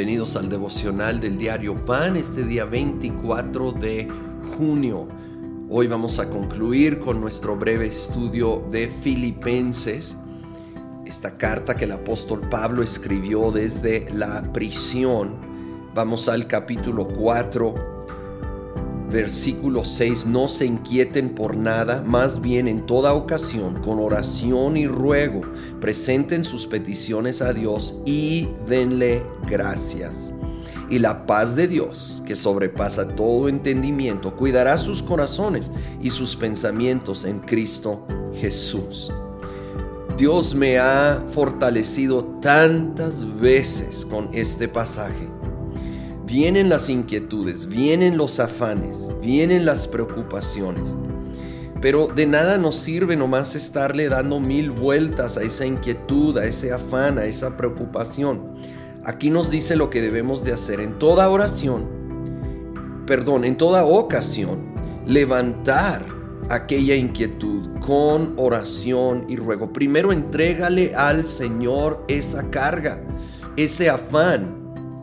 Bienvenidos al devocional del diario Pan, este día 24 de junio. Hoy vamos a concluir con nuestro breve estudio de Filipenses, esta carta que el apóstol Pablo escribió desde la prisión. Vamos al capítulo 4, versículo 6, no se inquieten por nada, más bien en toda ocasión, con oración y ruego, presenten sus peticiones a Dios y denle gracias. Y la paz de Dios, que sobrepasa todo entendimiento, cuidará sus corazones y sus pensamientos en Cristo Jesús. Dios me ha fortalecido tantas veces con este pasaje vienen las inquietudes, vienen los afanes, vienen las preocupaciones. Pero de nada nos sirve nomás estarle dando mil vueltas a esa inquietud, a ese afán, a esa preocupación. Aquí nos dice lo que debemos de hacer en toda oración, perdón, en toda ocasión, levantar aquella inquietud con oración y ruego. Primero entrégale al Señor esa carga, ese afán,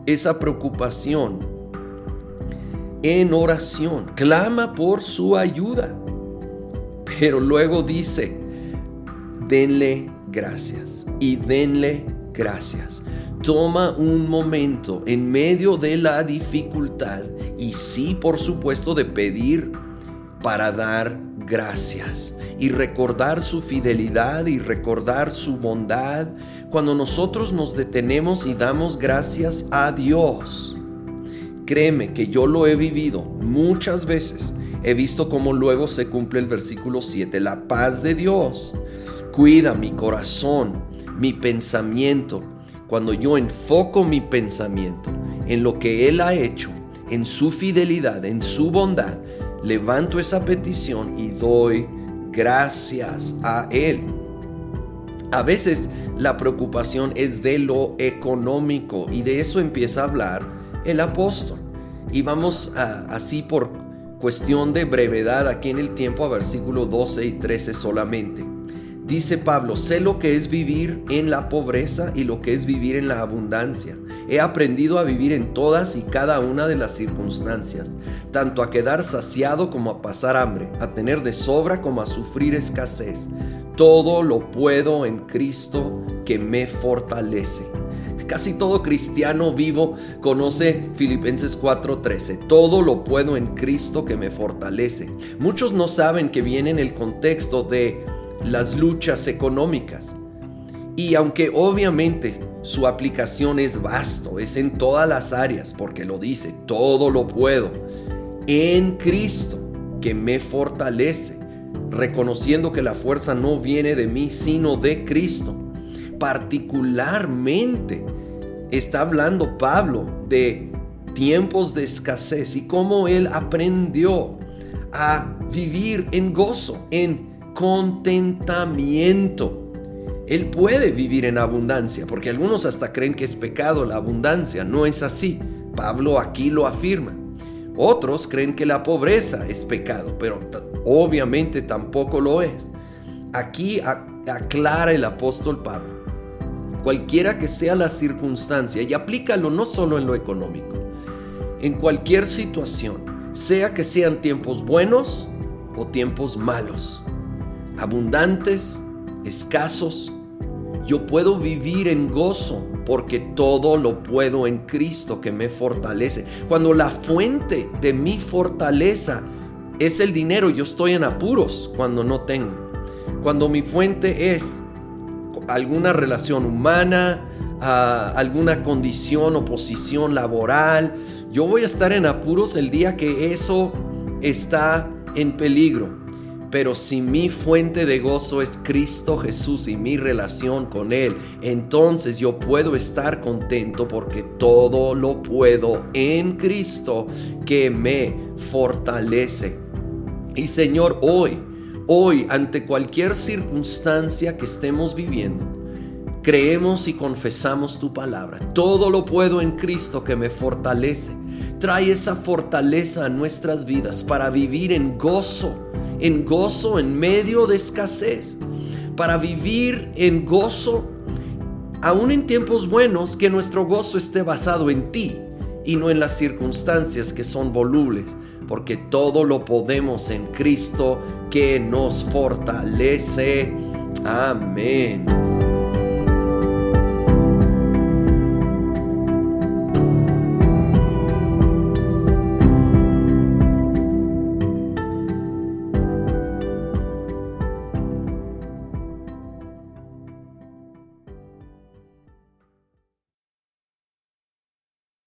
esa preocupación en oración, clama por su ayuda. Pero luego dice, denle gracias y denle gracias. Toma un momento en medio de la dificultad y sí, por supuesto, de pedir para dar gracias y recordar su fidelidad y recordar su bondad cuando nosotros nos detenemos y damos gracias a Dios. Créeme que yo lo he vivido muchas veces. He visto cómo luego se cumple el versículo 7. La paz de Dios cuida mi corazón, mi pensamiento. Cuando yo enfoco mi pensamiento en lo que Él ha hecho, en su fidelidad, en su bondad, levanto esa petición y doy gracias a Él. A veces la preocupación es de lo económico y de eso empieza a hablar el apóstol. Y vamos así por cuestión de brevedad aquí en el tiempo a versículo 12 y 13 solamente. Dice Pablo, sé lo que es vivir en la pobreza y lo que es vivir en la abundancia. He aprendido a vivir en todas y cada una de las circunstancias, tanto a quedar saciado como a pasar hambre, a tener de sobra como a sufrir escasez. Todo lo puedo en Cristo que me fortalece. Casi todo cristiano vivo conoce Filipenses 4:13. Todo lo puedo en Cristo que me fortalece. Muchos no saben que viene en el contexto de las luchas económicas. Y aunque obviamente su aplicación es vasto, es en todas las áreas, porque lo dice, todo lo puedo en Cristo que me fortalece, reconociendo que la fuerza no viene de mí, sino de Cristo. Particularmente está hablando Pablo de tiempos de escasez y cómo él aprendió a vivir en gozo, en contentamiento. Él puede vivir en abundancia, porque algunos hasta creen que es pecado la abundancia. No es así. Pablo aquí lo afirma. Otros creen que la pobreza es pecado, pero obviamente tampoco lo es. Aquí aclara el apóstol Pablo, cualquiera que sea la circunstancia, y aplícalo no solo en lo económico, en cualquier situación, sea que sean tiempos buenos o tiempos malos, abundantes, escasos, yo puedo vivir en gozo porque todo lo puedo en Cristo que me fortalece. Cuando la fuente de mi fortaleza es el dinero, yo estoy en apuros cuando no tengo. Cuando mi fuente es alguna relación humana, alguna condición o posición laboral, yo voy a estar en apuros el día que eso está en peligro. Pero si mi fuente de gozo es Cristo Jesús y mi relación con Él, entonces yo puedo estar contento porque todo lo puedo en Cristo que me fortalece. Y Señor, hoy, hoy, ante cualquier circunstancia que estemos viviendo, creemos y confesamos tu palabra. Todo lo puedo en Cristo que me fortalece. Trae esa fortaleza a nuestras vidas para vivir en gozo en gozo en medio de escasez, para vivir en gozo aún en tiempos buenos, que nuestro gozo esté basado en ti y no en las circunstancias que son volubles, porque todo lo podemos en Cristo que nos fortalece. Amén.